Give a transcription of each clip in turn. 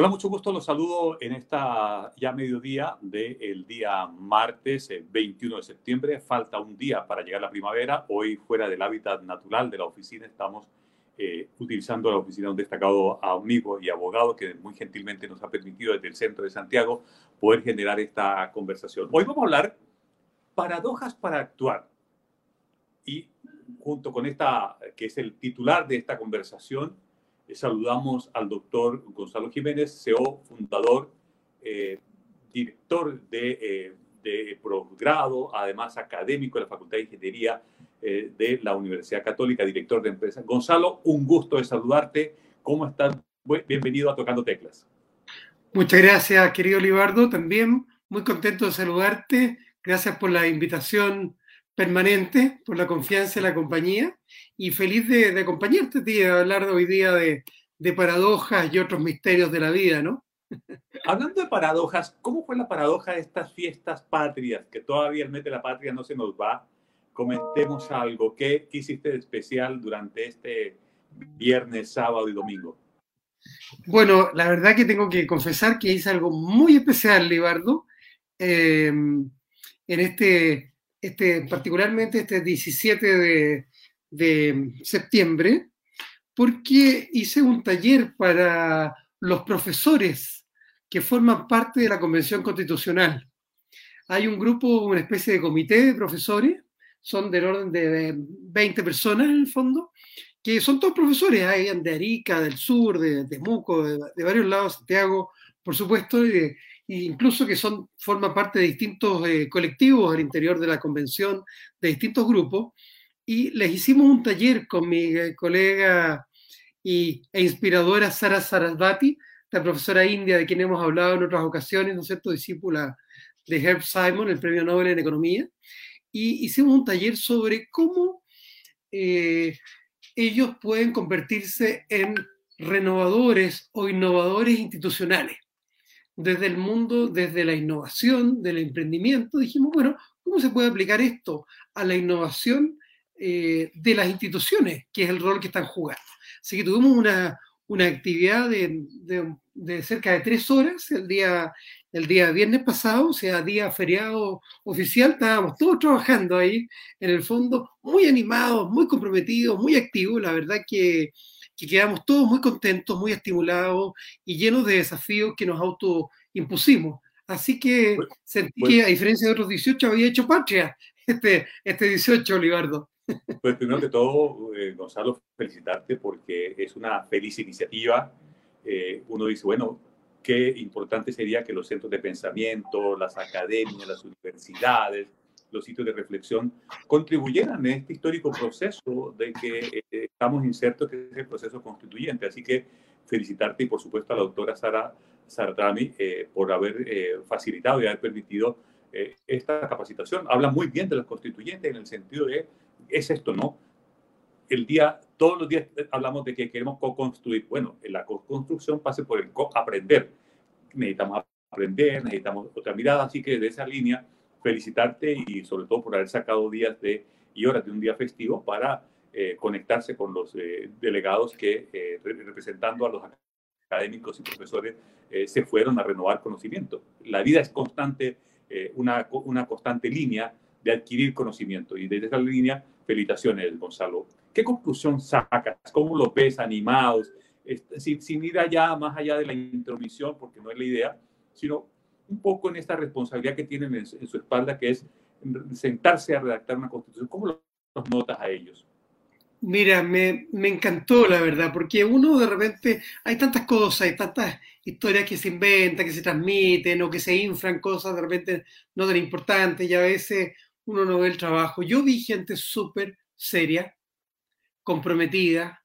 Hola, mucho gusto. Los saludo en esta ya mediodía del día martes 21 de septiembre. Falta un día para llegar la primavera. Hoy fuera del hábitat natural de la oficina estamos eh, utilizando la oficina de un destacado amigo y abogado que muy gentilmente nos ha permitido desde el centro de Santiago poder generar esta conversación. Hoy vamos a hablar paradojas para actuar. Y junto con esta, que es el titular de esta conversación, saludamos al doctor Gonzalo Jiménez, CEO, fundador, eh, director de, eh, de, posgrado, además académico de la Facultad de Ingeniería eh, de la Universidad Católica, director de empresa. Gonzalo, un gusto de saludarte. ¿Cómo estás? Bienvenido a Tocando Teclas. Muchas gracias, querido Libardo. También muy contento de saludarte. Gracias por la invitación permanente, por la confianza en la compañía y feliz de, de acompañarte, tío, a hablar hoy día de, de, paradojas y otros misterios de la vida, ¿no? Hablando de paradojas, ¿cómo fue la paradoja de estas fiestas patrias? Que todavía el mes de la patria no se nos va. Comentemos algo. ¿Qué, qué hiciste de especial durante este viernes, sábado y domingo? Bueno, la verdad que tengo que confesar que hice algo muy especial, Libardo, eh, en este este, particularmente este 17 de, septiembre, porque hice un taller para los profesores que forman parte de la Convención Constitucional. Hay un grupo, una especie de comité de profesores, son del orden de 20 personas en el fondo, que son todos profesores, hay de Arica, del sur, de Temuco, de, de, varios lados, Santiago, por supuesto, y de, incluso que son, forman parte de distintos eh, colectivos al interior de la convención, de distintos grupos, y les hicimos un taller con mi eh, colega y, e inspiradora Sara Sarasvati, la profesora india de quien hemos hablado en otras ocasiones, ¿no es discípula de Herb Simon, el premio Nobel en Economía, y hicimos un taller sobre cómo eh, ellos pueden convertirse en renovadores o innovadores institucionales desde el mundo, desde la innovación, del emprendimiento, dijimos, bueno, ¿cómo se puede aplicar esto a la innovación eh, de las instituciones, que es el rol que están jugando? Así que tuvimos una, una actividad de, de, de, cerca de tres horas el día, el día viernes pasado, o sea, día feriado oficial, estábamos todos trabajando ahí, en el fondo, muy animados, muy comprometidos, muy activos, la verdad que que quedamos todos muy contentos, muy estimulados y llenos de desafíos que nos autoimpusimos. Así que sentí que, a diferencia de otros 18, había hecho patria este, este 18, Olivardo. Pues primero que todo, eh, Gonzalo, felicitarte porque es una feliz iniciativa. Eh, uno dice, bueno, qué importante sería que los centros de pensamiento, las academias, las universidades, los sitios de reflexión contribuyeran en este histórico proceso de que eh, estamos insertos, que es el proceso constituyente. Así que felicitarte y por supuesto a la doctora Sara Sartami eh, por haber eh, facilitado y haber permitido eh, esta capacitación. Habla muy bien de los constituyentes en el sentido de, es esto, ¿no? El día, todos los días hablamos de que queremos co-construir. Bueno, la co-construcción pasa por el aprender. Necesitamos aprender, necesitamos otra mirada, así que de esa línea felicitarte y sobre todo por haber sacado días de y horas de un día festivo para eh, conectarse con los eh, delegados que, eh, representando a los académicos y profesores, se fueron a renovar conocimiento. La vida es constante, una, una constante línea de adquirir conocimiento y desde esa línea, felicitaciones, Gonzalo. ¿Qué conclusión sacas? ¿Cómo los ves animados? Sin, sin ir allá, más allá de la intromisión, porque no es la idea, sino un poco en esta responsabilidad que tienen en, su espalda, que es sentarse a redactar una constitución. ¿Cómo los notas a ellos? Mira, me, encantó la verdad, porque uno de repente, hay tantas cosas, hay tantas historias que se inventan, que se transmiten o que se inflan cosas de repente no tan importantes y a veces uno no ve el trabajo. Yo vi gente súper seria, comprometida,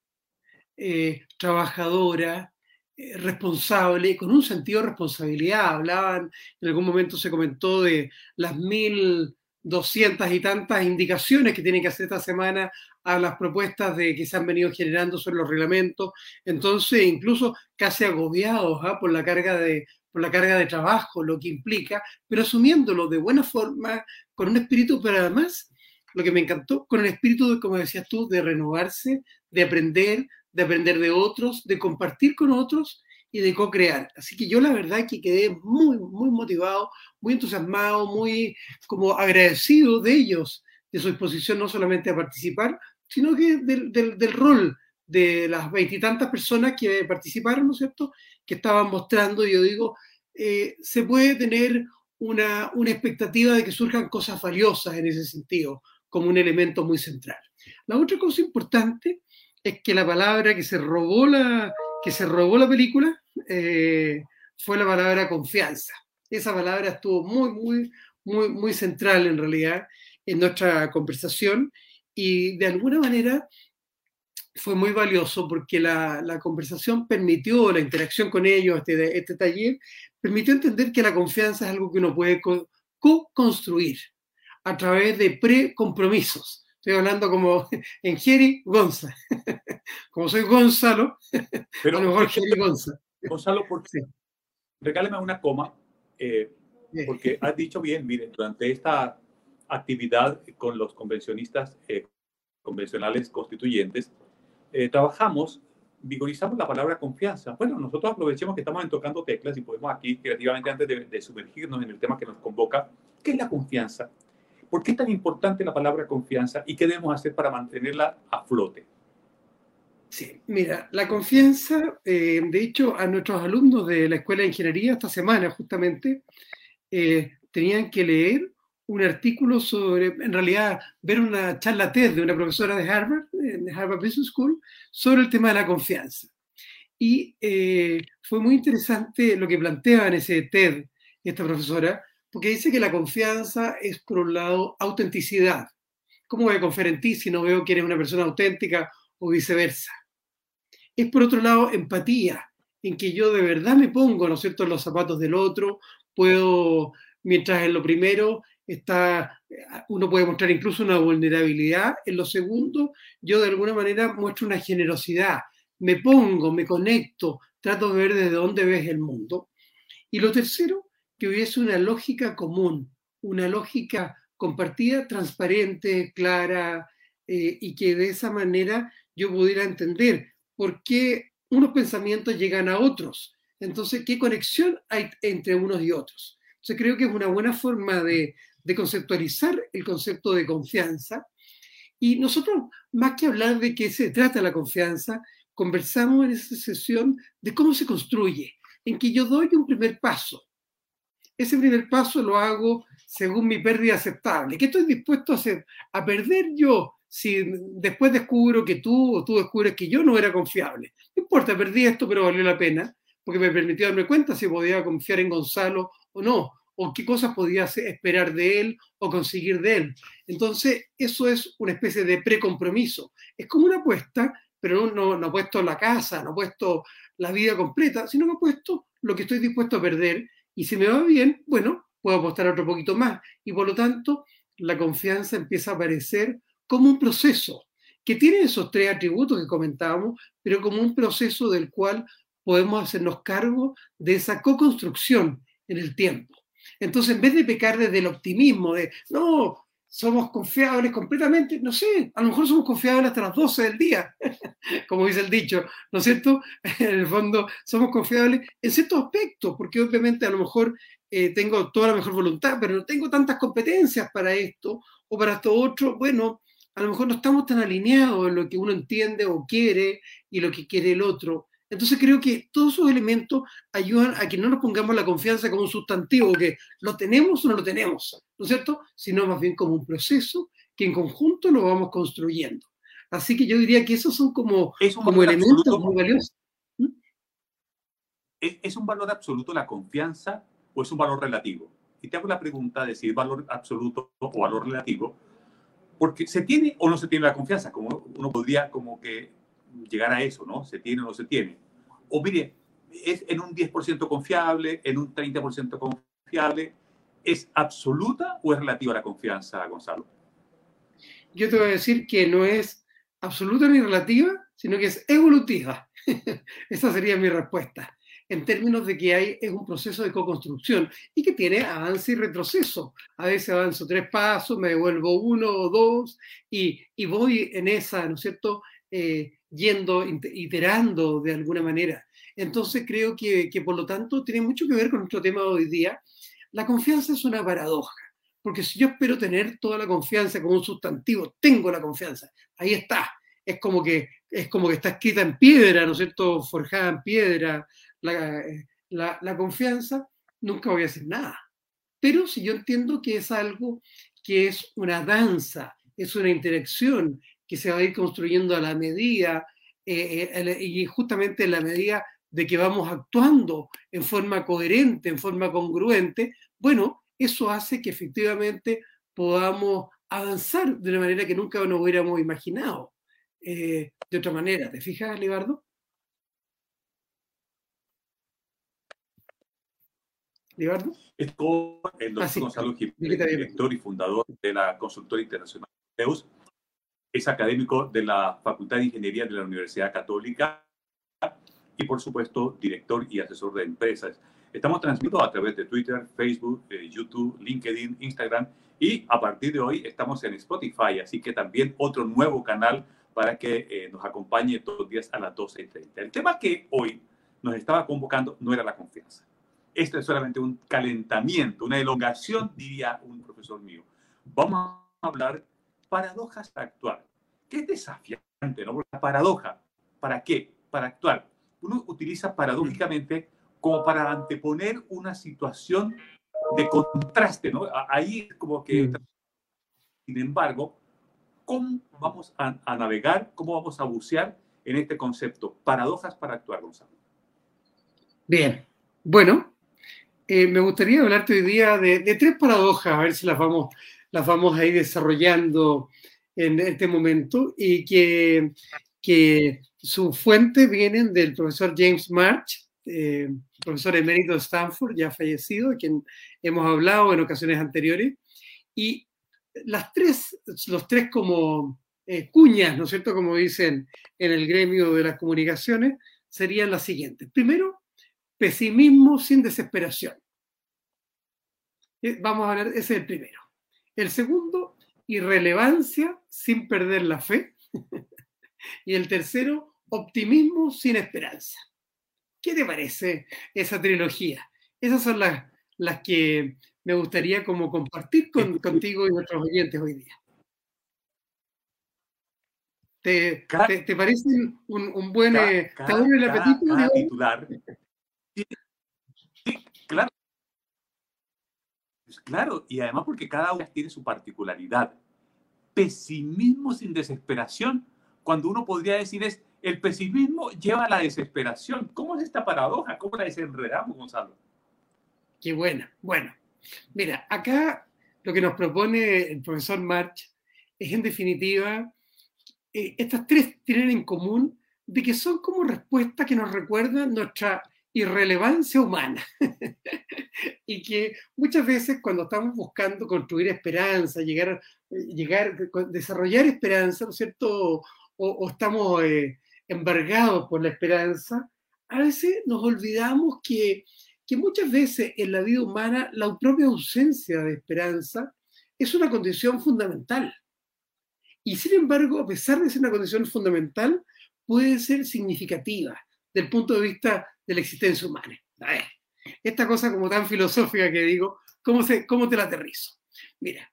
eh, trabajadora, eh, responsable, con un sentido de responsabilidad. Hablaban, en algún momento se comentó de las mil doscientas y tantas indicaciones que tienen que hacer esta semana a las propuestas de que se han venido generando sobre los reglamentos, entonces incluso casi agobiados ¿ah? por, la carga de, por la carga de trabajo, lo que implica, pero asumiéndolo de buena forma, con un espíritu, pero además, lo que me encantó, con el espíritu, como decías tú, de renovarse, de aprender, de aprender de otros, de compartir con otros y de co-crear. Así que yo la verdad que quedé muy, muy motivado, muy entusiasmado, muy como agradecido de ellos, de su disposición no solamente a participar, sino que del, del, rol de las veintitantas personas que participaron, ¿no es cierto?, que estaban mostrando, yo digo, eh, se puede tener una, una expectativa de que surjan cosas valiosas en ese sentido, como un elemento muy central. La otra cosa importante es que la palabra que se robó la, que se robó la película eh, fue la palabra confianza. Esa palabra estuvo muy, muy, muy, muy central en realidad en nuestra conversación y de alguna manera fue muy valioso porque la, la conversación permitió, la interacción con ellos, este, este taller, permitió entender que la confianza es algo que uno puede co-construir a través de pre-compromisos. Estoy hablando como en Jerry Gonza. Como soy Gonzalo, Pero, a lo mejor Jerry Gonza. Gonzalo, ¿por qué? Regálame una coma, eh, porque has dicho bien, mire, durante esta actividad con los convencionistas eh, convencionales constituyentes, eh, trabajamos, vigorizamos la palabra confianza. Bueno, nosotros aprovechemos que estamos tocando teclas y podemos aquí creativamente, antes de, sumergirnos en el tema que nos convoca, ¿qué es la confianza? ¿Por qué es tan importante la palabra confianza y qué debemos hacer para mantenerla a flote? Sí, mira, la confianza, eh, de hecho, a nuestros alumnos de la Escuela de Ingeniería esta semana justamente tenían que leer un artículo sobre, en realidad, ver una charla TED de una profesora de Harvard, de Harvard Business School, sobre el tema de la confianza. Y eh, fue muy interesante lo que planteaba en ese TED esta profesora, porque dice que la confianza es, por un lado, autenticidad. ¿Cómo voy a confiar si no veo que eres una persona auténtica o viceversa? Es, por otro lado, empatía, en que yo de verdad me pongo, ¿no es en los zapatos del otro, puedo, mientras en lo primero está, uno puede mostrar incluso una vulnerabilidad. En lo segundo, yo de alguna manera muestro una generosidad, me pongo, me conecto, trato de ver desde dónde ves el mundo. Y lo tercero, que hubiese una lógica común, una lógica compartida, transparente, clara, eh, y que de esa manera yo pudiera entender por qué unos pensamientos llegan a otros. Entonces, ¿qué conexión hay entre unos y otros? Entonces, creo que es una buena forma de, conceptualizar el concepto de confianza. Y nosotros, más que hablar de qué se trata la confianza, conversamos en esa sesión de cómo se construye, en que yo doy un primer paso. Ese primer paso lo hago según mi pérdida aceptable. ¿Qué estoy dispuesto a hacer? A perder yo si después descubro que tú o tú descubres que yo no era confiable. No importa, perdí esto, pero valió la pena, porque me permitió darme cuenta si podía confiar en Gonzalo o no, o qué cosas podía esperar de él o conseguir de él. Entonces, eso es una especie de precompromiso. Es como una apuesta, pero no, no, he puesto la casa, no he puesto la vida completa, sino que he puesto lo que estoy dispuesto a perder. Y si me va bien, bueno, puedo apostar otro poquito más. Y por lo tanto, la confianza empieza a aparecer como un proceso que tiene esos tres atributos que comentábamos, pero como un proceso del cual podemos hacernos cargo de esa co-construcción en el tiempo. Entonces, en vez de pecar desde el optimismo, de, no, somos confiables completamente, no sé, a lo mejor somos confiables hasta las 12 del día, como dice el dicho, ¿no es cierto? En el fondo, somos confiables en ciertos aspectos, porque obviamente a lo mejor eh, tengo toda la mejor voluntad, pero no tengo tantas competencias para esto o para esto otro, bueno, a lo mejor no estamos tan alineados en lo que uno entiende o quiere y lo que quiere el otro. Entonces creo que todos esos elementos ayudan a que no nos pongamos la confianza como un sustantivo, que lo tenemos o no lo tenemos, ¿no es cierto? Sino más bien como un proceso que en conjunto lo vamos construyendo. Así que yo diría que esos son como, como elementos muy valiosos. ¿Mm? ¿Es un valor absoluto la confianza o es un valor relativo? Y te hago la pregunta de si es valor absoluto o valor relativo, porque se tiene o no se tiene la confianza, como uno podría como que llegar a eso, ¿no? ¿Se tiene o no se tiene? O mire, es en un 10% confiable, en un 30% confiable. ¿Es absoluta o es relativa la confianza, Gonzalo? Yo te voy a decir que no es absoluta ni relativa, sino que es evolutiva. Esa sería mi respuesta. En términos de que hay, es un proceso de co-construcción y que tiene avance y retroceso. A veces avanzo tres pasos, me devuelvo uno o dos y, y voy en esa, ¿no es cierto?, eh, yendo, iterando de alguna manera. Entonces creo que, que por lo tanto tiene mucho que ver con nuestro tema de hoy día. La confianza es una paradoja, porque si yo espero tener toda la confianza como un sustantivo, tengo la confianza, ahí está, es como que, es como que está escrita en piedra, ¿no es cierto? Forjada en piedra, la, la, la confianza, nunca voy a hacer nada. Pero si yo entiendo que es algo que es una danza, es una interacción que se va a ir construyendo a la medida eh, eh, y justamente en la medida de que vamos actuando en forma coherente, en forma congruente, bueno, eso hace que efectivamente podamos avanzar de una manera que nunca nos hubiéramos imaginado. Eh, de otra manera, ¿te fijas, Libardo? ¿Libardo? Es el doctor ah, Gonzalo Jiménez, director y fundador de la consultora internacional EUS. Es académico de la Facultad de Ingeniería de la Universidad Católica y, por supuesto, director y asesor de empresas. Estamos transmitiendo a través de Twitter, Facebook, eh, YouTube, LinkedIn, Instagram y a partir de hoy estamos en Spotify, así que también otro nuevo canal para que eh, nos acompañe todos los días a las 12.30. El tema que hoy nos estaba convocando no era la confianza. Esto es solamente un calentamiento, una elongación, diría un profesor mío. Vamos a hablar paradojas para actuar. ¿Qué es desafiante, no? La paradoja, ¿para qué? Para actuar. Uno utiliza paradójicamente como para anteponer una situación de contraste, ¿no? Ahí como que, sin embargo, ¿cómo vamos a, navegar, cómo vamos a bucear en este concepto? Paradojas para actuar, Gonzalo. Bien, bueno, eh, me gustaría hablarte hoy día de, tres paradojas, a ver si las vamos, las vamos a ir desarrollando en este momento y que, que su fuente vienen del profesor James March, eh, profesor emérito de Stanford, ya fallecido, de quien hemos hablado en ocasiones anteriores. Y las tres, los tres como eh, cuñas, ¿no es cierto?, como dicen en el gremio de las comunicaciones, serían las siguientes. Primero, pesimismo sin desesperación. Eh, vamos a ver, ese es el primero. El segundo, irrelevancia sin perder la fe. y el tercero, optimismo sin esperanza. ¿Qué te parece esa trilogía? Esas son las, las que me gustaría como compartir con, contigo y nuestros oyentes hoy día. ¿Te, te, parece un, buen... Eh, el apetito? titular. Sí, claro. Pues claro, y además porque cada uno tiene su particularidad. Pesimismo sin desesperación, cuando uno podría decir es el pesimismo lleva a la desesperación. ¿Cómo es esta paradoja? ¿Cómo la desenredamos, Gonzalo? Qué buena. Bueno, mira, acá lo que nos propone el profesor March es en definitiva, eh, estas tres tienen en común de que son como respuestas que nos recuerdan nuestra irrelevancia humana y que muchas veces cuando estamos buscando construir esperanza, llegar, llegar desarrollar esperanza, ¿no es cierto? O, estamos eh, embargados por la esperanza, a veces nos olvidamos que, que muchas veces en la vida humana la propia ausencia de esperanza es una condición fundamental. Y sin embargo, a pesar de ser una condición fundamental, puede ser significativa del punto de vista de la existencia humana. esta cosa como tan filosófica que digo, ¿cómo, se, cómo te la aterrizo? Mira,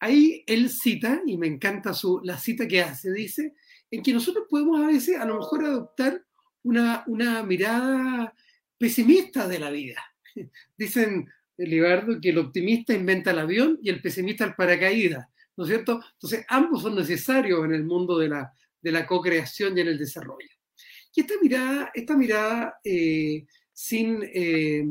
ahí él cita, y me encanta su, la cita que hace, dice, en que nosotros podemos a veces a lo mejor adoptar una, una mirada pesimista de la vida. Dicen Libardo que el optimista inventa el avión y el pesimista el paracaídas, ¿no es cierto? Entonces, ambos son necesarios en el mundo de la, de la co-creación y en el desarrollo. Y esta mirada, esta mirada eh, sin, eh,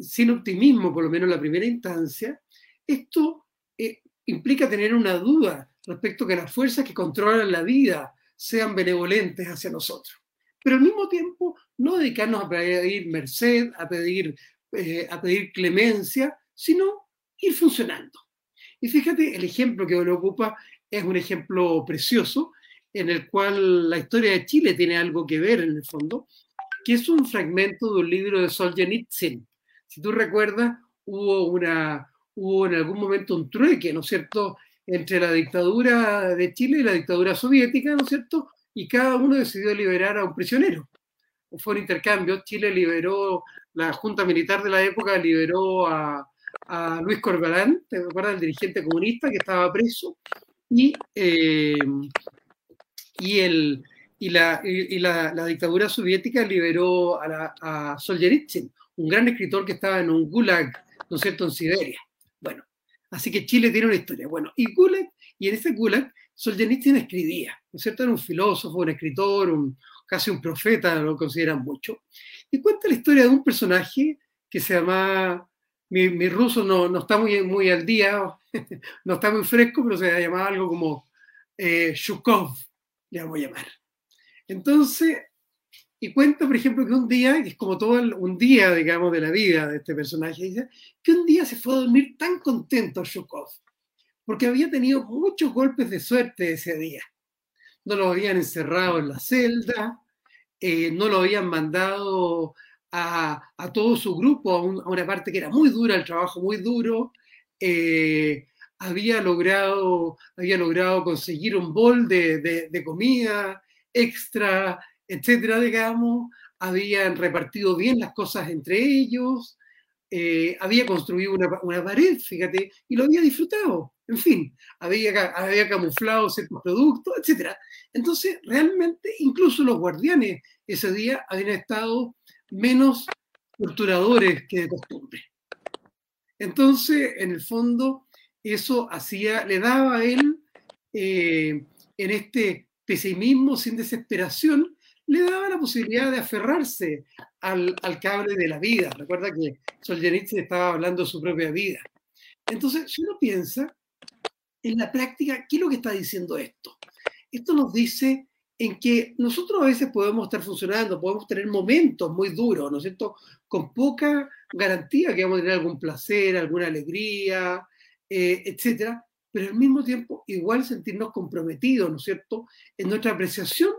sin optimismo, por lo menos en la primera instancia, esto eh, implica tener una duda respecto a que las fuerzas que controlan la vida sean benevolentes hacia nosotros. Pero al mismo tiempo, no dedicarnos a pedir merced, a pedir, a pedir clemencia, sino ir funcionando. Y fíjate, el ejemplo que lo ocupa es un ejemplo precioso, en el cual la historia de Chile tiene algo que ver en el fondo, que es un fragmento de un libro de Solzhenitsyn. Si tú recuerdas, hubo, una, hubo en algún momento un trueque, ¿no es cierto?, entre la dictadura de Chile y la dictadura soviética, ¿no es cierto? Y cada uno decidió liberar a un prisionero, fue un intercambio. Chile liberó, la Junta Militar de la época liberó a, Luis Corbalán, ¿te acuerdas? El dirigente comunista que estaba preso. Y, eh, y, el, y, la, y la, la, dictadura soviética liberó a, a Solzhenitsyn, un gran escritor que estaba en un gulag, ¿no es cierto?, en Siberia. Bueno, así que Chile tiene una historia. Bueno, y gulag, y en ese gulag Solzhenitsyn escribía, ¿no es cierto? Era un filósofo, un escritor, un, casi un profeta, lo consideran mucho. Y cuenta la historia de un personaje que se llama, mi, ruso no, no, está muy, muy al día, no está muy fresco, pero se llamaba algo como eh, Shukov, le vamos a llamar. Entonces, y cuenta, por ejemplo, que un día, que es como todo un día, digamos, de la vida de este personaje, que un día se fue a dormir tan contento Shukov, porque había tenido muchos golpes de suerte ese día. No lo habían encerrado en la celda, eh, no lo habían mandado a, todo su grupo a, una parte que era muy dura, el trabajo muy duro. Eh, había, logrado, había logrado conseguir un bol de, de comida extra, etcétera, digamos. Habían repartido bien las cosas entre ellos. Eh, había construido una, pared, fíjate, y lo había disfrutado. En fin, había, había camuflado ciertos productos, etc. Entonces, realmente, incluso los guardianes ese día habían estado menos torturadores que de costumbre. Entonces, en el fondo, eso hacía, le daba a él, eh, en este pesimismo sin desesperación, le daba la posibilidad de aferrarse al, cable de la vida. Recuerda que Solzhenitsyn estaba hablando de su propia vida. Entonces, si uno piensa en la práctica, ¿qué es lo que está diciendo esto? Esto nos dice en que nosotros a veces podemos estar funcionando, podemos tener momentos muy duros, ¿no es cierto? Con poca garantía que vamos a tener algún placer, alguna alegría, eh, etcétera, pero al mismo tiempo igual sentirnos comprometidos, ¿no es cierto?, en nuestra apreciación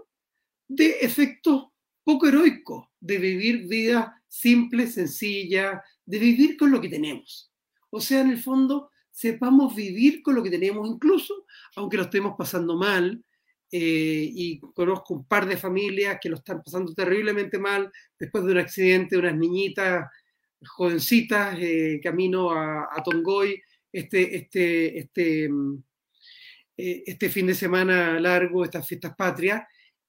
de efectos poco heroicos, de vivir vida simple, sencilla, de vivir con lo que tenemos. O sea, en el fondo, sepamos vivir con lo que tenemos, incluso aunque lo estemos pasando mal. Eh, y conozco un par de familias que lo están pasando terriblemente mal después de un accidente de unas niñitas jovencitas eh, camino a, Tongoy este, este, este, eh, este fin de semana largo, estas fiestas patrias,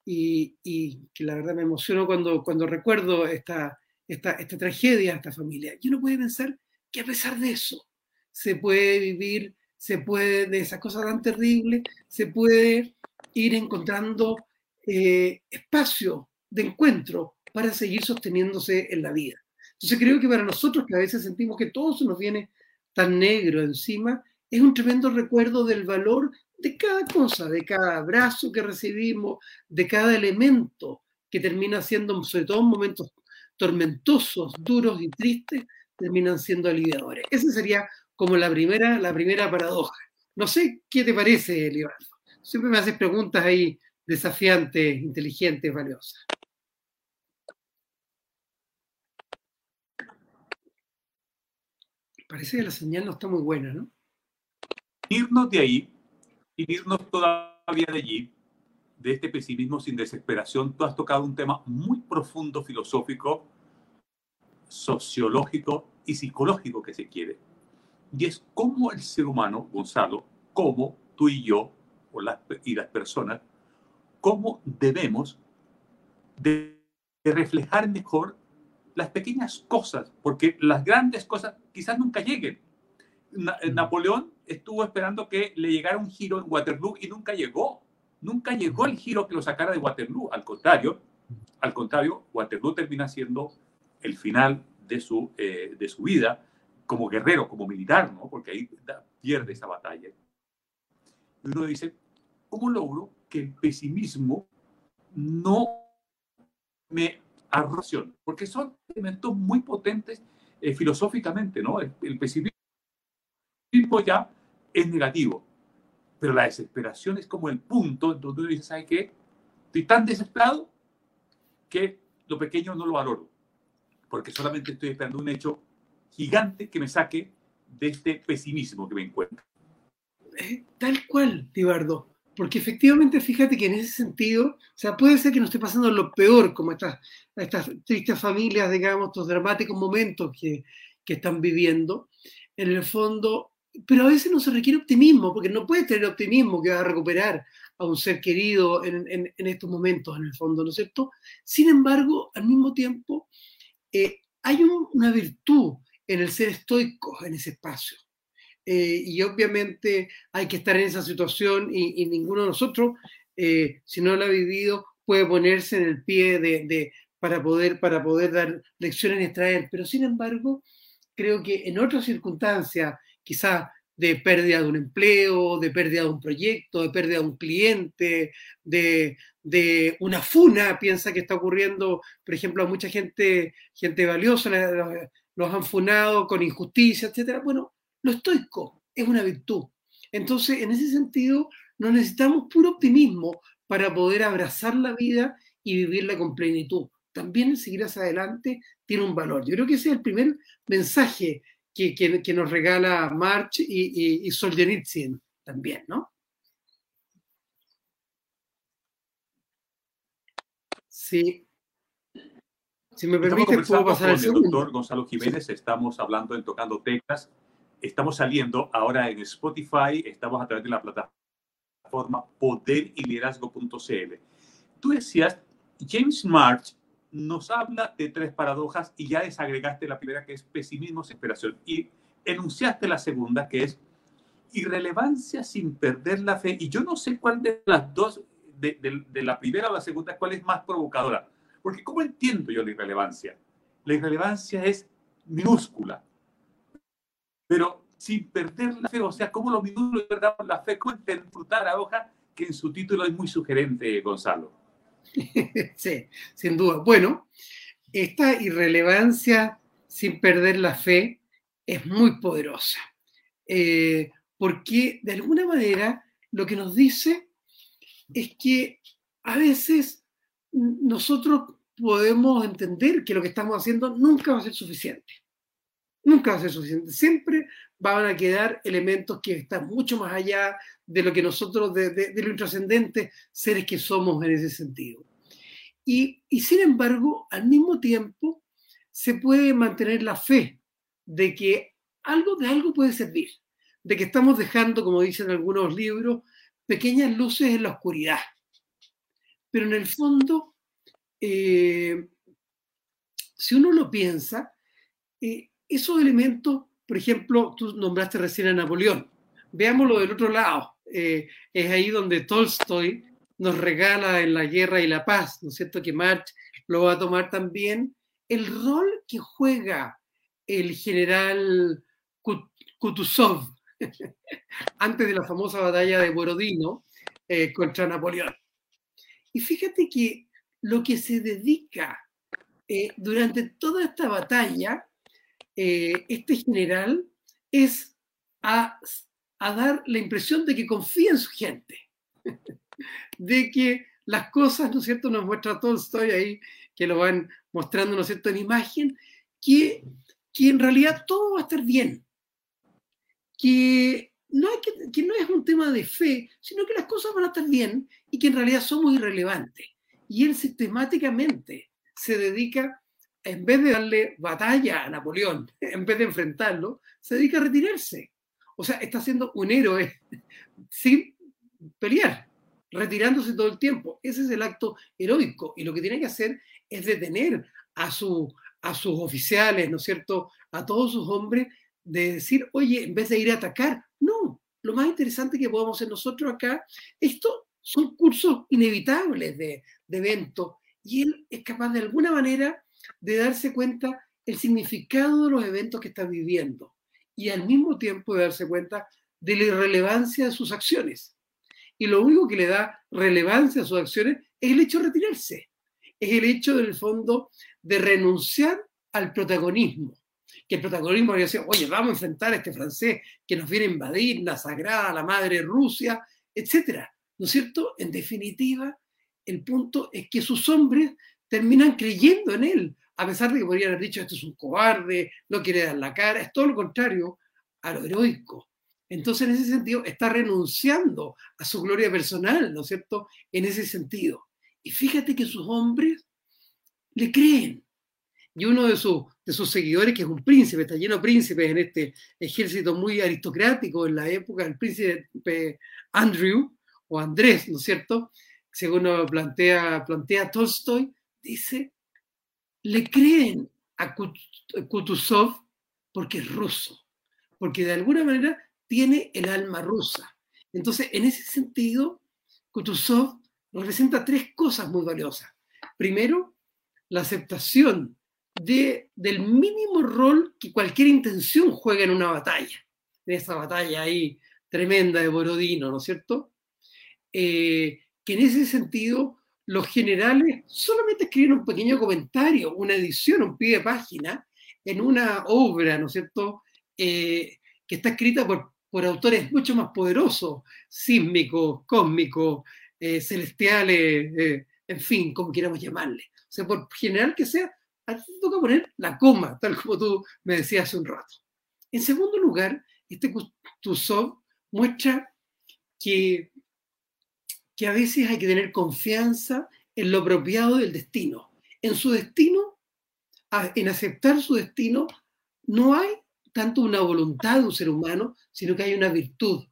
y, que la verdad me emociono cuando, cuando recuerdo esta, esta, esta tragedia, esta familia. Y uno puede pensar que a pesar de eso, se puede vivir, se puede, de esas cosas tan terribles, se puede ir encontrando eh, espacio de encuentro para seguir sosteniéndose en la vida. Entonces creo que para nosotros que a veces sentimos que todo se nos viene tan negro encima, es un tremendo recuerdo del valor de cada cosa, de cada abrazo que recibimos, de cada elemento que termina siendo, sobre todo en momentos tormentosos, duros y tristes, terminan siendo aliviadores. Esa sería como la primera, la primera paradoja. No sé qué te parece, Libardo. Siempre me haces preguntas ahí desafiantes, inteligentes, valiosas. Parece que la señal no está muy buena, ¿no? Irnos de ahí y irnos todavía de allí, de este pesimismo sin desesperación, tú has tocado un tema muy profundo, filosófico, sociológico y psicológico que se quiere. Y es cómo el ser humano, Gonzalo, cómo tú y yo, o las, y las personas, cómo debemos de, reflejar mejor las pequeñas cosas, porque las grandes cosas quizás nunca lleguen. Napoleón estuvo esperando que le llegara un giro en Waterloo y nunca llegó. Nunca llegó el giro que lo sacara de Waterloo. Al contrario, al contrario, Waterloo termina siendo el final de su, eh, de su vida como guerrero, como militar, ¿no? Porque ahí pierde esa batalla. Y uno dice, ¿cómo logro que el pesimismo no me arrocione? Porque son elementos muy potentes eh, filosóficamente, ¿no? el pesimismo ya es negativo. Pero la desesperación es como el punto en donde uno dice, ¿sabe qué? Estoy tan desesperado que lo pequeño no lo valoro. Porque solamente estoy esperando un hecho gigante que me saque de este pesimismo que me encuentro. Eh, tal cual, Tibardo. Porque efectivamente fíjate que en ese sentido, o sea, puede ser que nos esté pasando lo peor, como estas, tristes familias, digamos, estos dramáticos momentos que, están viviendo, en el fondo, pero a veces no se requiere optimismo, porque no puedes tener optimismo que vas a recuperar a un ser querido en, en, en, estos momentos, en el fondo, ¿no es cierto? Sin embargo, al mismo tiempo, eh, hay un, una virtud en el ser estoico en ese espacio. Eh, y obviamente hay que estar en esa situación y, ninguno de nosotros, eh, si no lo ha vivido, puede ponerse en el pie de, para, poder, para poder dar lecciones y extraer. Pero sin embargo, creo que en otras circunstancias, quizás de pérdida de un empleo, de pérdida de un proyecto, de pérdida de un cliente, de, de una funa, piensa que está ocurriendo, por ejemplo, a mucha gente, gente valiosa, los han funado con injusticia, etcétera. Bueno, lo estoico es una virtud. Entonces, en ese sentido, no necesitamos puro optimismo para poder abrazar la vida y vivirla con plenitud. También el seguir hacia adelante tiene un valor. Yo creo que ese es el primer mensaje que, que, que nos regala March y, y, y Solzhenitsyn también, ¿no? Sí. Si me permite, puedo pasar con el doctor Gonzalo Jiménez. Estamos hablando en Tocando Teclas. Estamos saliendo ahora en Spotify. Estamos a través de la plataforma poderyliderazgo.cl. Tú decías, James March nos habla de tres paradojas y ya desagregaste la primera que es pesimismo, desesperación y enunciaste la segunda que es irrelevancia sin perder la fe. Y yo no sé cuál de las dos, de, de, de la primera o la segunda, cuál es más provocadora. Porque ¿cómo entiendo yo la irrelevancia? La irrelevancia es minúscula, pero sin perder la fe. O sea, ¿cómo los minúsculos perdamos la fe? ¿Cómo interpretar a hoja que en su título es muy sugerente, Gonzalo? sí, sin duda. Bueno, esta irrelevancia sin perder la fe es muy poderosa, eh, porque de alguna manera lo que nos dice es que a veces nosotros podemos entender que lo que estamos haciendo nunca va a ser suficiente. Nunca va a ser suficiente. Siempre van a quedar elementos que están mucho más allá de lo que nosotros, de, de, de lo intrascendente, seres que somos en ese sentido. Y, y, sin embargo, al mismo tiempo, se puede mantener la fe de que algo de algo puede servir, de que estamos dejando, como dicen algunos libros, pequeñas luces en la oscuridad. Pero en el fondo, eh, si uno lo piensa, eh, esos elementos, por ejemplo, tú nombraste recién a Napoleón, veámoslo del otro lado, eh, es ahí donde Tolstoy nos regala en la guerra y la paz, ¿no es cierto? Que March lo va a tomar también, el rol que juega el general Kutuzov antes de la famosa batalla de Borodino eh, contra Napoleón. Y fíjate que lo que se dedica eh, durante toda esta batalla, eh, este general, es a, a, dar la impresión de que confía en su gente, de que las cosas, ¿no es cierto?, nos muestra Tolstoy ahí, que lo van mostrando, ¿no es cierto?, en imagen, que, que en realidad todo va a estar bien, que no, hay que, que no es un tema de fe, sino que las cosas van a estar bien y que en realidad somos irrelevantes y él sistemáticamente se dedica, en vez de darle batalla a Napoleón, en vez de enfrentarlo, se dedica a retirarse. O sea, está siendo un héroe sin pelear, retirándose todo el tiempo. Ese es el acto heroico y lo que tiene que hacer es detener a, su, a sus oficiales, ¿no es cierto?, a todos sus hombres, de decir, oye, en vez de ir a atacar, no, lo más interesante que podemos hacer nosotros acá, esto son cursos inevitables de, de eventos y él es capaz de alguna manera de darse cuenta el significado de los eventos que está viviendo y al mismo tiempo de darse cuenta de la irrelevancia de sus acciones. Y lo único que le da relevancia a sus acciones es el hecho de retirarse, es el hecho del fondo de renunciar al protagonismo. Que el protagonismo es decir, oye, vamos a enfrentar a este francés que nos viene a invadir, la sagrada, la madre Rusia, etcétera. ¿No es cierto? En definitiva, el punto es que sus hombres terminan creyendo en él, a pesar de que podrían haber dicho, esto es un cobarde, no quiere dar la cara, es todo lo contrario a lo heroico. Entonces, en ese sentido, está renunciando a su gloria personal, ¿no es cierto? En ese sentido. Y fíjate que sus hombres le creen. Y uno de, sus, de sus seguidores, que es un príncipe, está lleno de príncipes en este ejército muy aristocrático en la época, el príncipe Andrew o Andrés, ¿no es cierto? Según plantea, plantea Tolstoy, dice, le creen a Kutuzov porque es ruso, porque de alguna manera tiene el alma rusa. Entonces, en ese sentido, Kutuzov representa tres cosas muy valiosas. Primero, la aceptación de, del mínimo rol que cualquier intención juega en una batalla, en esa batalla ahí tremenda de Borodino, ¿no es cierto? Eh, que en ese sentido los generales solamente escriben un pequeño comentario, una edición, un pie de página, en una obra, ¿no es cierto?, eh, que está escrita por, por, autores mucho más poderosos, sísmicos, cósmicos, eh, celestiales, en fin, como queramos llamarle. O sea, por general que sea, a ti toca poner la coma, tal como tú me decías hace un rato. En segundo lugar, este Kutuzov muestra que, que a veces hay que tener confianza en lo apropiado del destino. En su destino, en aceptar su destino, no hay tanto una voluntad de un ser humano, sino que hay una virtud.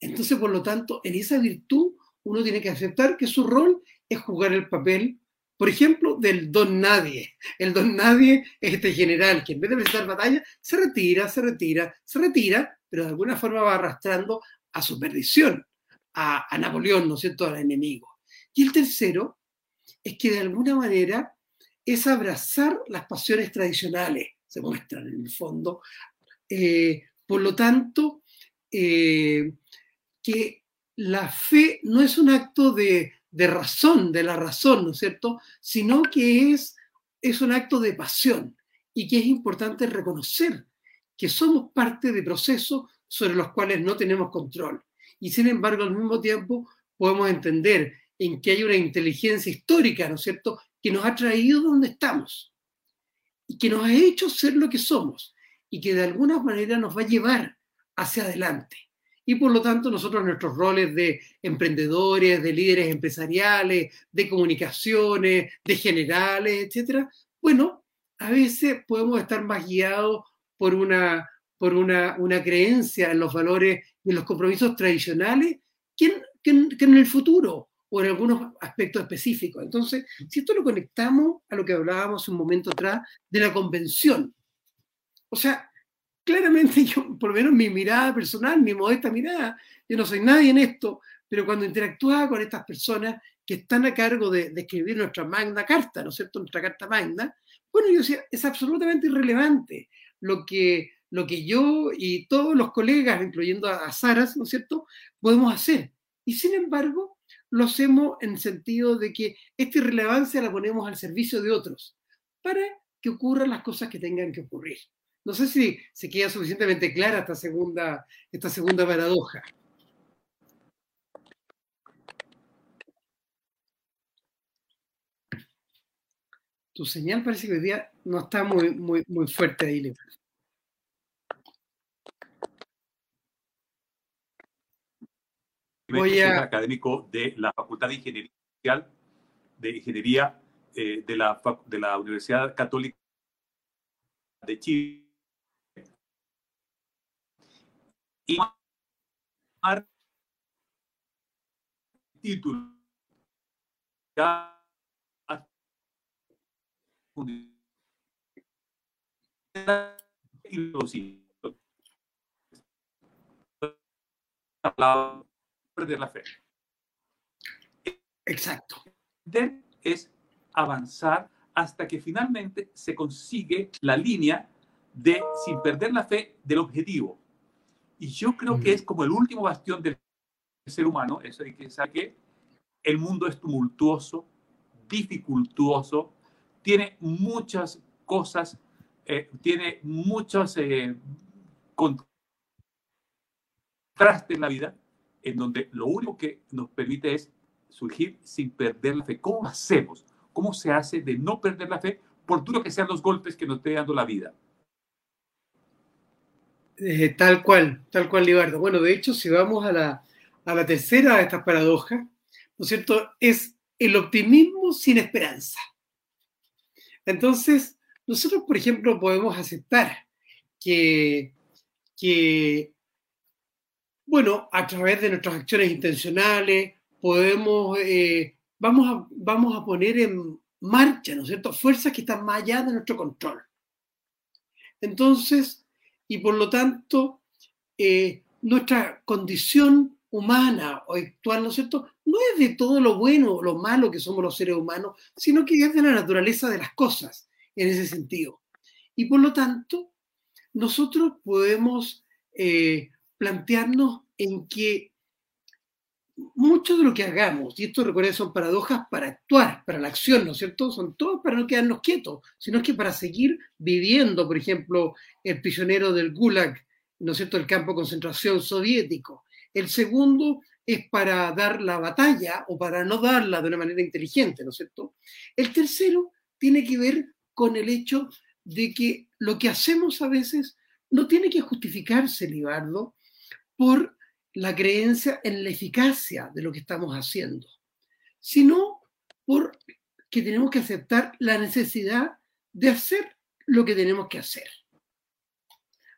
Entonces, por lo tanto, en esa virtud uno tiene que aceptar que su rol es jugar el papel, por ejemplo, del don nadie. El don nadie es este general que en vez de presentar batalla, se retira, se retira, se retira, pero de alguna forma va arrastrando a su perdición, a, Napoleón, ¿no es cierto?, al enemigo. Y el tercero es que de alguna manera es abrazar las pasiones tradicionales, se muestran en el fondo. Eh, por lo tanto, eh, que la fe no es un acto de, de, razón, de la razón, ¿no es cierto?, sino que es, es un acto de pasión y que es importante reconocer que somos parte de procesos sobre los cuales no tenemos control. Y sin embargo, al mismo tiempo, podemos entender en que hay una inteligencia histórica, ¿no es cierto?, que nos ha traído donde estamos y que nos ha hecho ser lo que somos y que de alguna manera nos va a llevar hacia adelante. Y por lo tanto, nosotros nuestros roles de emprendedores, de líderes empresariales, de comunicaciones, de generales, etcétera, bueno, a veces podemos estar más guiados por una, por una, una creencia en los valores y en los compromisos tradicionales que en, que en el futuro o en algunos aspectos específicos. Entonces, si esto lo conectamos a lo que hablábamos un momento atrás de la convención, o sea, claramente yo, por lo menos mi mirada personal, mi modesta mirada, yo no soy nadie en esto, pero cuando interactuaba con estas personas que están a cargo de, de escribir nuestra magna carta, ¿no es cierto?, nuestra carta magna, bueno, yo decía, es absolutamente irrelevante lo que, lo que yo y todos los colegas, incluyendo a, Saras, ¿no es cierto?, podemos hacer. Y sin embargo, lo hacemos en sentido de que esta irrelevancia la ponemos al servicio de otros para que ocurran las cosas que tengan que ocurrir. No sé si se queda suficientemente clara esta segunda, esta segunda paradoja. Tu señal parece que hoy día no está muy, muy, muy fuerte ahí, Voy a... académico de la Facultad de Ingeniería, de Ingeniería eh, de, la, de la Universidad Católica de Chile. Y título perder la fe. Exacto. Es avanzar hasta que finalmente se consigue la línea de, sin perder la fe, del objetivo. Y yo creo que es como el último bastión del ser humano, eso de que sabe que el mundo es tumultuoso, dificultuoso, tiene muchas cosas, eh, tiene muchos eh, contrastes en la vida, en donde lo único que nos permite es surgir sin perder la fe. ¿Cómo hacemos? ¿Cómo se hace de no perder la fe por duro que sean los golpes que nos esté dando la vida? Eh, tal cual, tal cual, Libardo. Bueno, de hecho, si vamos a la, a la tercera de estas paradojas, ¿no es cierto? Es el optimismo sin esperanza. Entonces, nosotros, por ejemplo, podemos aceptar que, que, bueno, a través de nuestras acciones intencionales, podemos, eh, vamos, a, vamos a poner en marcha, ¿no es cierto?, fuerzas que están más allá de nuestro control. Entonces, y por lo tanto, eh, nuestra condición humana o actual, ¿no es cierto?, no es de todo lo bueno o lo malo que somos los seres humanos, sino que es de la naturaleza de las cosas en ese sentido. Y por lo tanto, nosotros podemos eh, plantearnos en que mucho de lo que hagamos, y esto recuerda son paradojas para actuar, para la acción, ¿no es cierto? Son todos para no quedarnos quietos, sino que para seguir viviendo, por ejemplo, el prisionero del Gulag, ¿no es cierto?, el campo de concentración soviético. El segundo es para dar la batalla o para no darla de una manera inteligente, ¿no es cierto? El tercero tiene que ver con el hecho de que lo que hacemos a veces no tiene que justificarse, Libardo, por la creencia en la eficacia de lo que estamos haciendo, sino por que tenemos que aceptar la necesidad de hacer lo que tenemos que hacer.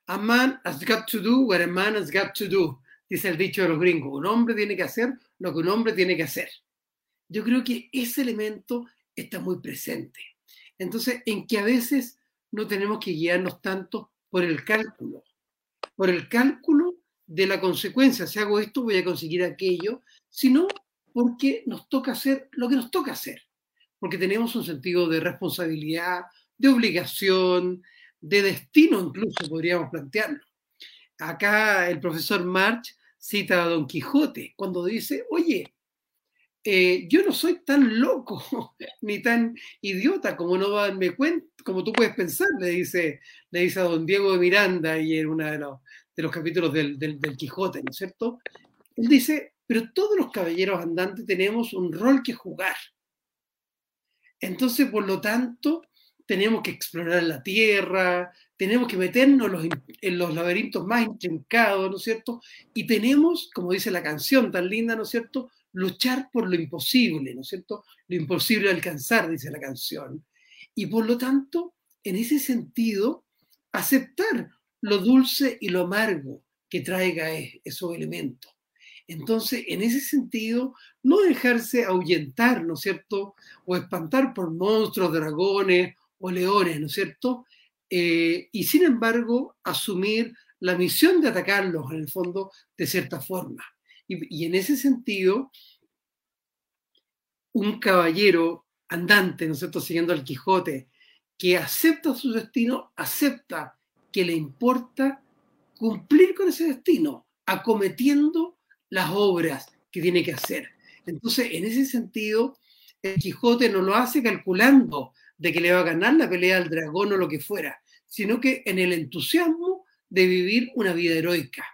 A man has got to do what a man has got to do, dice el dicho de los gringos. Un hombre tiene que hacer lo que un hombre tiene que hacer. Yo creo que ese elemento está muy presente. Entonces, en que a veces no tenemos que guiarnos tanto por el cálculo, por el cálculo de la consecuencia, si hago esto voy a conseguir aquello, sino porque nos toca hacer lo que nos toca hacer, porque tenemos un sentido de responsabilidad, de obligación, de destino incluso, podríamos plantearlo. Acá el profesor March cita a Don Quijote cuando dice, oye, eh, yo no soy tan loco ni tan idiota como no darme cuenta, como tú puedes pensar, le dice, le dice a don Diego de Miranda y en uno de los, de los capítulos del, del, Quijote, ¿no es cierto? Él dice, pero todos los caballeros andantes tenemos un rol que jugar. Entonces, por lo tanto, tenemos que explorar la tierra, tenemos que meternos en los laberintos más intrincados, ¿no es cierto? Y tenemos, como dice la canción tan linda, ¿no es cierto?, luchar por lo imposible, ¿no es cierto? Lo imposible de alcanzar, dice la canción. Y por lo tanto, en ese sentido, aceptar lo dulce y lo amargo que traiga e, esos elementos. Entonces, en ese sentido, no dejarse ahuyentar, ¿no es cierto? O espantar por monstruos, dragones o leones, ¿no es cierto? Eh, y sin embargo, asumir la misión de atacarlos, en el fondo, de cierta forma. Y, en ese sentido, un caballero andante, ¿no es cierto?, siguiendo al Quijote, que acepta su destino, acepta que le importa cumplir con ese destino, acometiendo las obras que tiene que hacer. Entonces, en ese sentido, el Quijote no lo hace calculando de que le va a ganar la pelea al dragón o lo que fuera, sino que en el entusiasmo de vivir una vida heroica.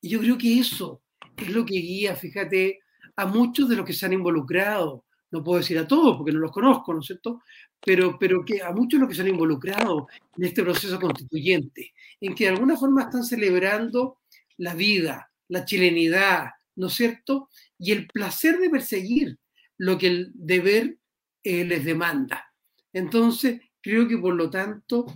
Y yo creo que eso es lo que guía, fíjate, a muchos de los que se han involucrado, no puedo decir a todos porque no los conozco, ¿no es cierto? Pero, pero que a muchos los que se han involucrado en este proceso constituyente, en que de alguna forma están celebrando la vida, la chilenidad, ¿no es cierto? Y el placer de perseguir lo que el deber eh, les demanda. Entonces, creo que por lo tanto,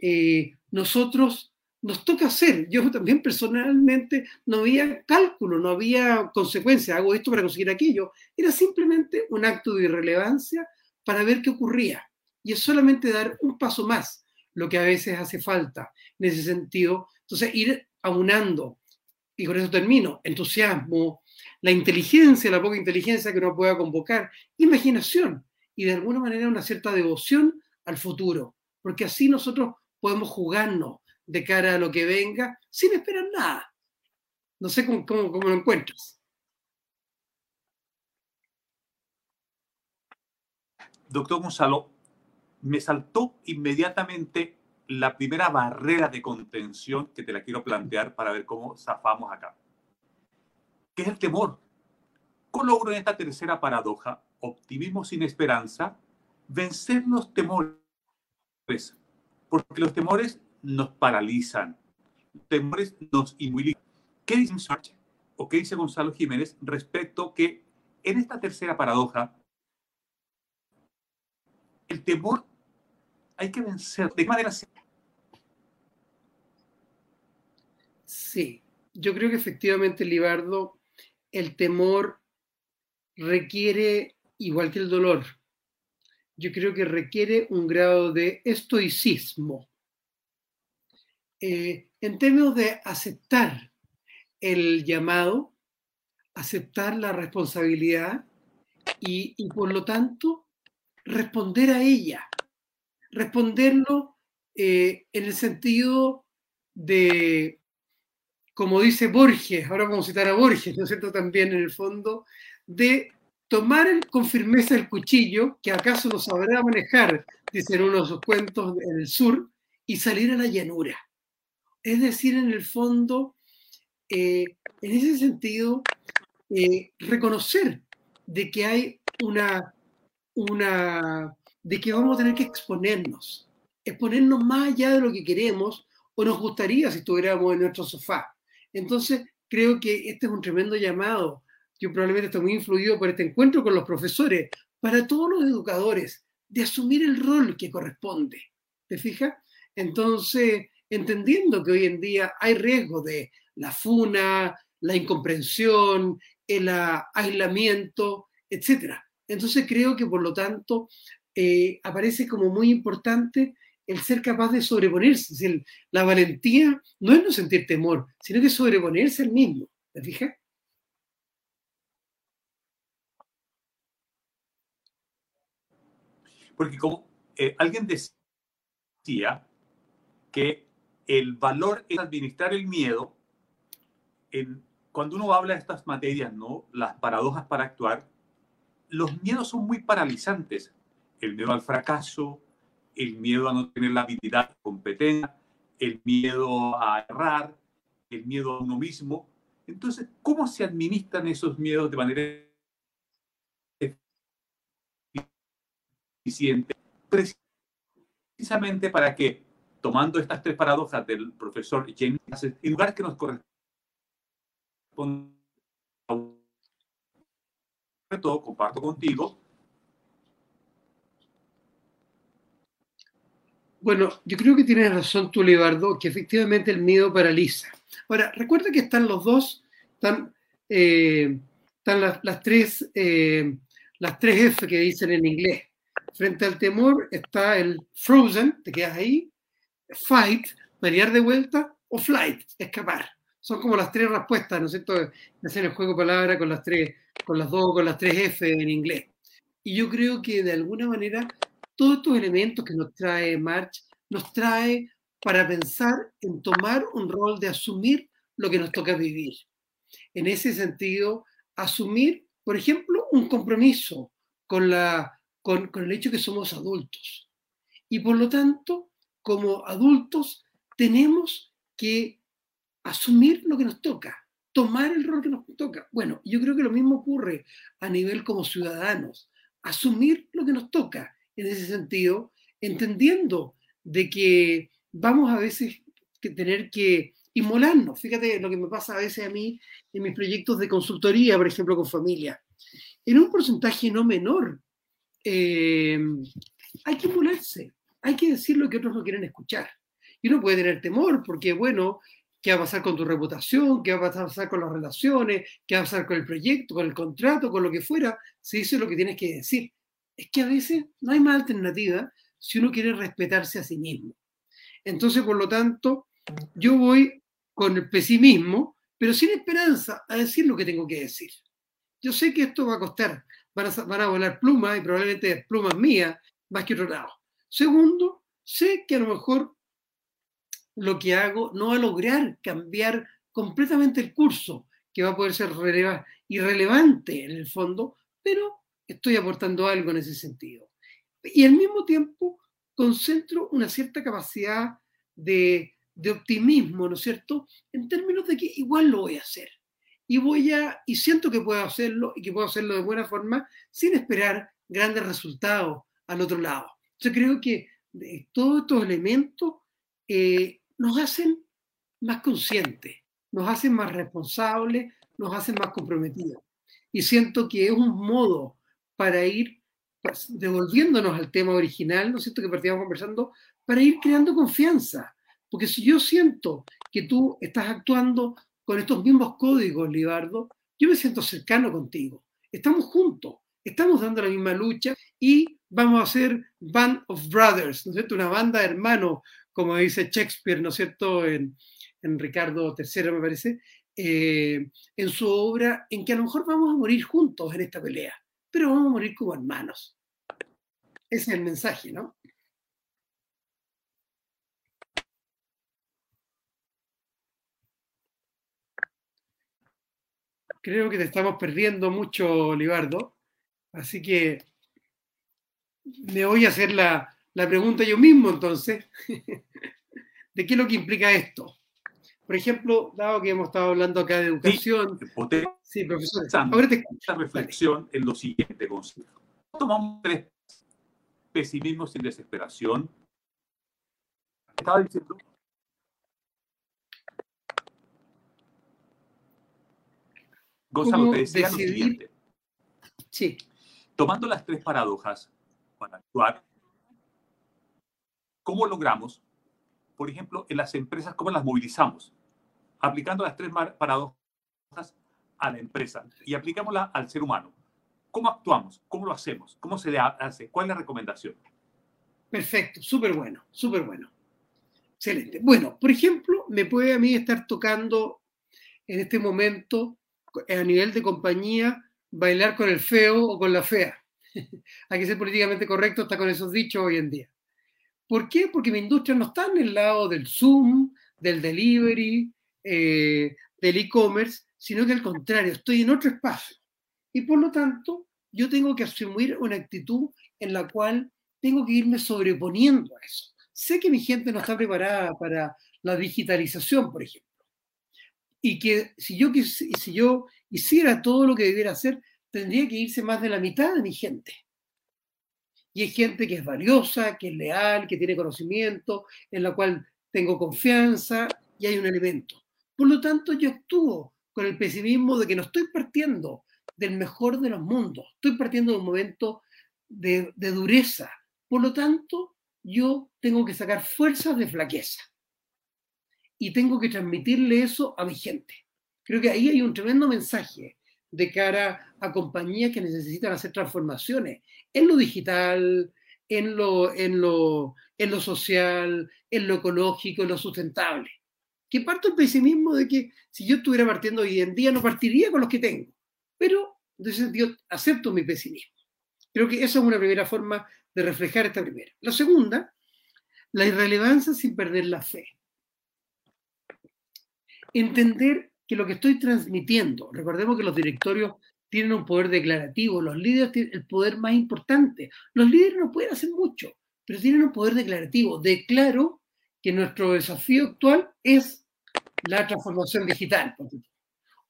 eh, nosotros nos toca hacer. Yo también personalmente no había cálculo, no había consecuencia, hago esto para conseguir aquello. Era simplemente un acto de irrelevancia para ver qué ocurría. Y es solamente dar un paso más lo que a veces hace falta en ese sentido. Entonces, ir aunando, y con eso termino, entusiasmo, la inteligencia, la poca inteligencia que uno pueda convocar, imaginación y de alguna manera una cierta devoción al futuro, porque así nosotros podemos jugarnos de cara a lo que venga sin esperar nada. No sé cómo, cómo, cómo lo encuentras. Doctor Gonzalo, me saltó inmediatamente la primera barrera de contención que te la quiero plantear para ver cómo zafamos acá. ¿Qué es el temor? ¿Cómo logro en esta tercera paradoja, optimismo sin esperanza, vencer los temores? Porque los temores nos paralizan, temores nos inmovilizan. ¿Qué dice Sartre o qué dice Gonzalo Jiménez respecto que en esta tercera paradoja, el temor hay que vencer? ¿De manera Sí, yo creo que efectivamente, Libardo, el temor requiere, igual que el dolor, yo creo que requiere un grado de estoicismo. Eh, en términos de aceptar el llamado, aceptar la responsabilidad y, y por lo tanto responder a ella, responderlo eh, en el sentido de como dice Borges, ahora vamos a citar a Borges, ¿no es cierto? También en el fondo, de tomar con firmeza el cuchillo, que acaso lo sabrá manejar, dicen uno de sus cuentos en el sur, y salir a la llanura. Es decir, en el fondo, eh, en ese sentido, eh, reconocer de que hay una, una, de que vamos a tener que exponernos, exponernos más allá de lo que queremos o nos gustaría si estuviéramos en nuestro sofá. Entonces, creo que este es un tremendo llamado. Yo probablemente estoy muy influido por este encuentro con los profesores, para todos los educadores, de asumir el rol que corresponde. ¿Te fijas? Entonces, entendiendo que hoy en día hay riesgo de la funa, la incomprensión, el aislamiento, etc. Entonces creo que por lo tanto eh, aparece como muy importante el ser capaz de sobreponerse. la valentía no es no sentir temor, sino que sobreponerse al mismo. ¿Te fijas? Porque como eh, alguien decía que el valor es administrar el miedo, cuando uno habla de estas materias, ¿no? las paradojas para actuar, los miedos son muy paralizantes. El miedo al fracaso, el miedo a no tener la habilidad competencia, el miedo a errar, el miedo a uno mismo. Entonces, ¿cómo se administran esos miedos de manera eficiente? Precisamente para que, tomando estas tres paradojas del profesor James, en lugar que nos corresponde, todo comparto contigo, Bueno, yo creo que tienes razón tú, Lebardo, que efectivamente el miedo paraliza. Ahora, recuerda que están los dos, están, eh, están las, tres, eh, las tres F que dicen en inglés. Frente al temor está el frozen, te quedas ahí, fight, variar de vuelta, o flight, escapar. Son como las tres respuestas, ¿no es cierto? Hacen el juego de palabras con las tres, con las dos, con las tres F en inglés. Y yo creo que de alguna manera todos estos elementos que nos trae March, nos trae para pensar en tomar un rol de asumir lo que nos toca vivir. En ese sentido, asumir, por ejemplo, un compromiso con, la, con, con el hecho que somos adultos. Y por lo tanto, como adultos, tenemos que asumir lo que nos toca, tomar el rol que nos toca. Bueno, yo creo que lo mismo ocurre a nivel como ciudadanos, asumir lo que nos toca en ese sentido, entendiendo de que vamos a veces que tener que inmolarnos. Fíjate lo que me pasa a veces a mí en mis proyectos de consultoría, por ejemplo, con familia. En un porcentaje no menor, eh, hay que inmolarse, hay que decir lo que otros no quieren escuchar. Y uno puede tener temor porque, bueno, ¿qué va a pasar con tu reputación? ¿Qué va a pasar con las relaciones? ¿Qué va a pasar con el proyecto, con el contrato, con lo que fuera? Eso es lo que tienes que decir es que a veces no hay más alternativa si uno quiere respetarse a sí mismo. Entonces, por lo tanto, yo voy con el pesimismo, pero sin esperanza a decir lo que tengo que decir. Yo sé que esto va a costar, van a, volar plumas y probablemente plumas mías más que otro lado. Segundo, sé que a lo mejor lo que hago no va a lograr cambiar completamente el curso, que va a poder ser irrelevante en el fondo, pero estoy aportando algo en ese sentido. Y al mismo tiempo concentro una cierta capacidad de, optimismo, ¿no es cierto? En términos de que igual lo voy a hacer. Y voy a, y siento que puedo hacerlo y que puedo hacerlo de buena forma sin esperar grandes resultados al otro lado. Yo creo que todos estos elementos eh, nos hacen más conscientes, nos hacen más responsables, nos hacen más comprometidos. Y siento que es un modo para ir pues, devolviéndonos al tema original, ¿no es cierto?, que partíamos conversando, para ir creando confianza. Porque si yo siento que tú estás actuando con estos mismos códigos, Libardo, yo me siento cercano contigo. Estamos juntos, estamos dando la misma lucha y vamos a ser Band of Brothers, ¿no es cierto? Una banda de hermanos, como dice Shakespeare, ¿no es cierto? En, Ricardo III, me parece, eh, en su obra, en que a lo mejor vamos a morir juntos en esta pelea, pero vamos a morir como hermanos. Ese es el mensaje, ¿no? Creo que te estamos perdiendo mucho, Libardo. Así que me voy a hacer la, pregunta yo mismo entonces. ¿De qué es lo que implica esto? Por ejemplo, dado que hemos estado hablando acá de educación. Sí, profesor. Ahora te... Esta reflexión en lo siguiente, Gonzalo. Tomamos tres pesimismo sin desesperación. Estaba diciendo Gonzalo, te decía lo siguiente. Sí. Tomando las tres paradojas para actuar, ¿cómo logramos, por ejemplo, en las empresas, cómo las movilizamos? Aplicando las tres paradojas a la empresa y aplicámosla al ser humano. ¿Cómo actuamos? ¿Cómo lo hacemos? ¿Cómo se hace? ¿Cuál es la recomendación? Perfecto, súper bueno, súper bueno. Excelente. Bueno, por ejemplo, me puede a mí estar tocando en este momento a nivel de compañía, bailar con el feo o con la fea. Hay que ser políticamente correcto hasta con esos dichos hoy en día. ¿Por qué? Porque mi industria no está en el lado del Zoom, del delivery, eh, del e-commerce, sino que al contrario, estoy en otro espacio. Y por lo tanto, yo tengo que asumir una actitud en la cual tengo que irme sobreponiendo a eso. Sé que mi gente no está preparada para la digitalización, por ejemplo y que si yo, si yo hiciera todo lo que debiera hacer, tendría que irse más de la mitad de mi gente. Y es gente que es valiosa, que es leal, que tiene conocimiento, en la cual tengo confianza y hay un elemento. Por lo tanto, yo actúo con el pesimismo de que no estoy partiendo del mejor de los mundos, estoy partiendo de un momento de, de dureza. Por lo tanto, yo tengo que sacar fuerzas de flaqueza y tengo que transmitirle eso a mi gente. Creo que ahí hay un tremendo mensaje de cara a compañías que necesitan hacer transformaciones en lo digital, en lo, en lo, en lo social, en lo ecológico, en lo sustentable. Que parto el pesimismo de que si yo estuviera partiendo hoy en día no partiría con los que tengo. Pero, en ese sentido, acepto mi pesimismo. Creo que esa es una primera forma de reflejar esta primera. La segunda, la irrelevancia sin perder la fe entender que lo que estoy transmitiendo, recordemos que los directorios tienen un poder declarativo, los líderes tienen el poder más importante. Los líderes no pueden hacer mucho, pero tienen un poder declarativo. Declaro que nuestro desafío actual es la transformación digital,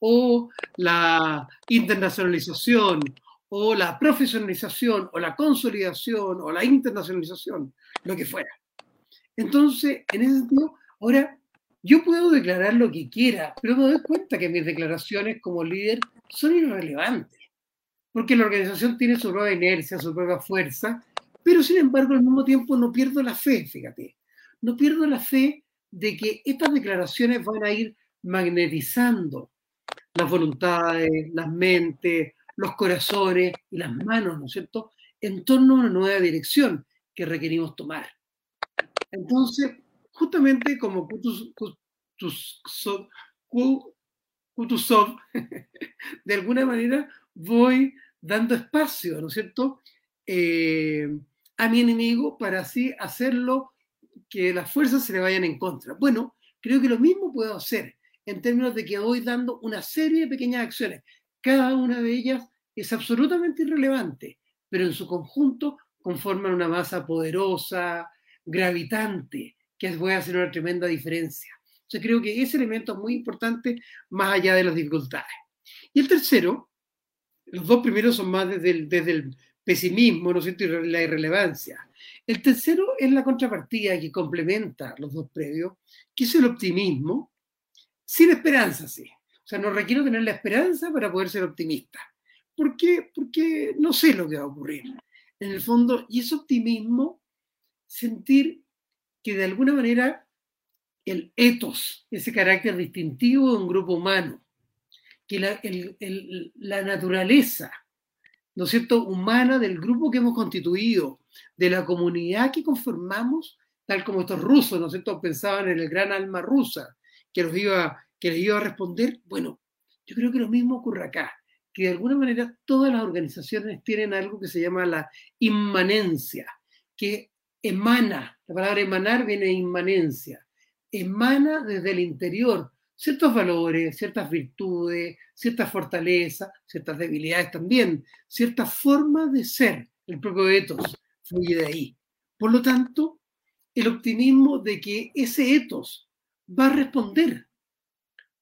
o la internacionalización, o la profesionalización, o la consolidación, o la internacionalización, lo que fuera. Entonces, en ese sentido, ahora yo puedo declarar lo que quiera, pero me doy cuenta que mis declaraciones como líder son irrelevantes, porque la organización tiene su propia inercia, su propia fuerza, pero sin embargo al mismo tiempo no pierdo la fe, fíjate, no pierdo la fe de que estas declaraciones van a ir magnetizando las voluntades, las mentes, los corazones y las manos, ¿no es cierto?, en torno a una nueva dirección que requerimos tomar. Entonces, justamente como Kutuzov, de alguna manera voy dando espacio, ¿no es cierto?, eh, a mi enemigo para así hacerlo que las fuerzas se le vayan en contra. Bueno, creo que lo mismo puedo hacer en términos de que voy dando una serie de pequeñas acciones. Cada una de ellas es absolutamente irrelevante, pero en su conjunto conforman una masa poderosa, gravitante, que voy a hacer una tremenda diferencia. Yo creo que ese elemento es muy importante más allá de las dificultades. Y el tercero, los dos primeros son más desde el, desde el pesimismo, ¿no es cierto?, y la irrelevancia. El tercero es la contrapartida que complementa los dos previos, que es el optimismo, sin esperanza, sí. O sea, no requiero tener la esperanza para poder ser optimista. ¿Por qué? Porque no sé lo que va a ocurrir. En el fondo, y ese optimismo, sentir que de alguna manera el ethos, ese carácter distintivo de un grupo humano, que la, la naturaleza, ¿no es cierto?, humana del grupo que hemos constituido, de la comunidad que conformamos, tal como estos rusos, ¿no es cierto?, pensaban en el gran alma rusa, que, los iba, que les iba a responder. Bueno, yo creo que lo mismo ocurre acá, que de alguna manera todas las organizaciones tienen algo que se llama la inmanencia, que emana, la palabra emanar viene de inmanencia, emana desde el interior ciertos valores, ciertas virtudes, ciertas fortalezas, ciertas debilidades también, cierta forma de ser. El propio ethos fluye de ahí. Por lo tanto, el optimismo de que ese ethos va a responder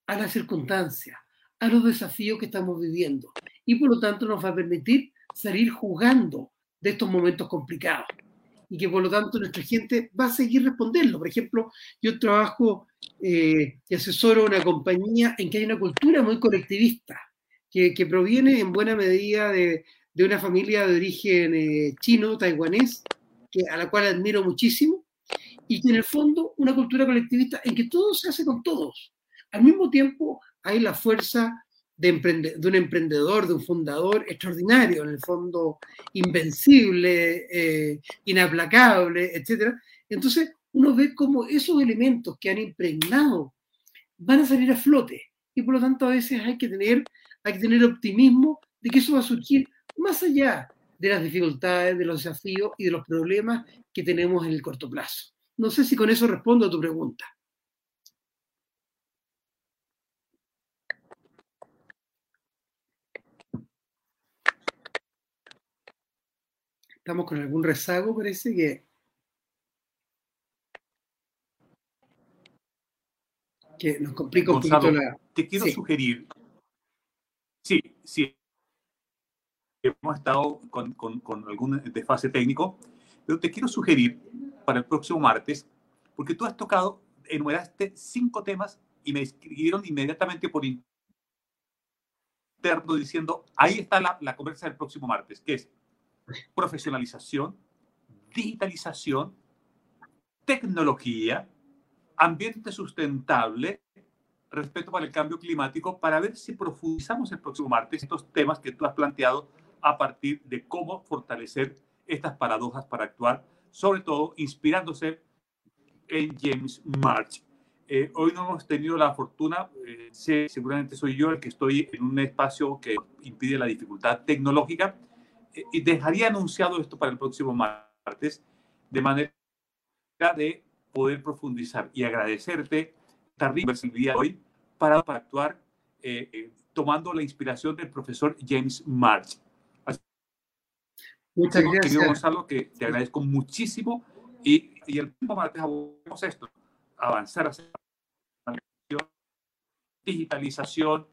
a las circunstancias, a los desafíos que estamos viviendo y por lo tanto nos va a permitir salir jugando de estos momentos complicados y que por lo tanto nuestra gente va a seguir respondiendo. Por ejemplo, yo trabajo eh, y asesoro una compañía en que hay una cultura muy colectivista, que, que proviene en buena medida de, de una familia de origen eh, chino, taiwanés, que, a la cual admiro muchísimo, y que en el fondo una cultura colectivista en que todo se hace con todos. Al mismo tiempo hay la fuerza de, un emprendedor, de un fundador extraordinario, en el fondo invencible, eh, inaplacable, etc. Entonces uno ve cómo esos elementos que han impregnado van a salir a flote y por lo tanto a veces hay que tener, hay que tener optimismo de que eso va a surgir más allá de las dificultades, de los desafíos y de los problemas que tenemos en el corto plazo. No sé si con eso respondo a tu pregunta. Estamos con algún rezago, parece que. que nos complica un poquito la. Te quiero sugerir. Sí, sí. Hemos estado con, con, con algún desfase técnico, pero te quiero sugerir para el próximo martes, porque tú has tocado, enumeraste cinco temas y me escribieron inmediatamente por interno diciendo, ahí está la, la conversa del próximo martes, que es profesionalización, digitalización, tecnología, ambiente sustentable, respeto para el cambio climático, para ver si profundizamos el próximo martes estos temas que tú has planteado a partir de cómo fortalecer estas paradojas para actuar, sobre todo inspirándose en James March. Eh, hoy no hemos tenido la fortuna, eh, seguramente soy yo el que estoy en un espacio que impide la dificultad tecnológica, y dejaría anunciado esto para el próximo martes, de manera de poder profundizar y agradecerte Tarri, el día de hoy para, para actuar eh, eh, tomando la inspiración del profesor James March. Muchas gracias. Querido Gonzalo, que te agradezco muchísimo y, y el próximo martes abordamos esto, avanzar hacia digitalización,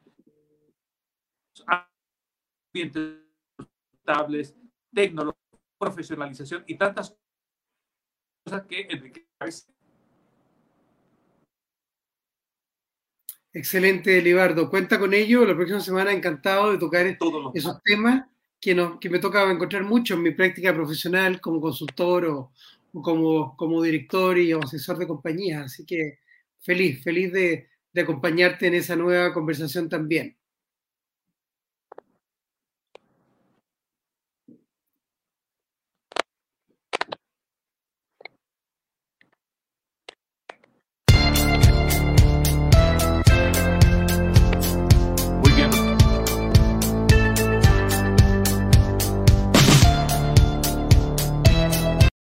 ambientes estables, tecnología, profesionalización y tantas cosas que enriquecen. Excelente, Libardo. Cuenta con ello. La próxima semana encantado de tocar Todos esos temas que, no, que me tocaba encontrar mucho en mi práctica profesional como consultor o, como, como director y asesor de compañía. Así que feliz, feliz de, de acompañarte en esa nueva conversación también.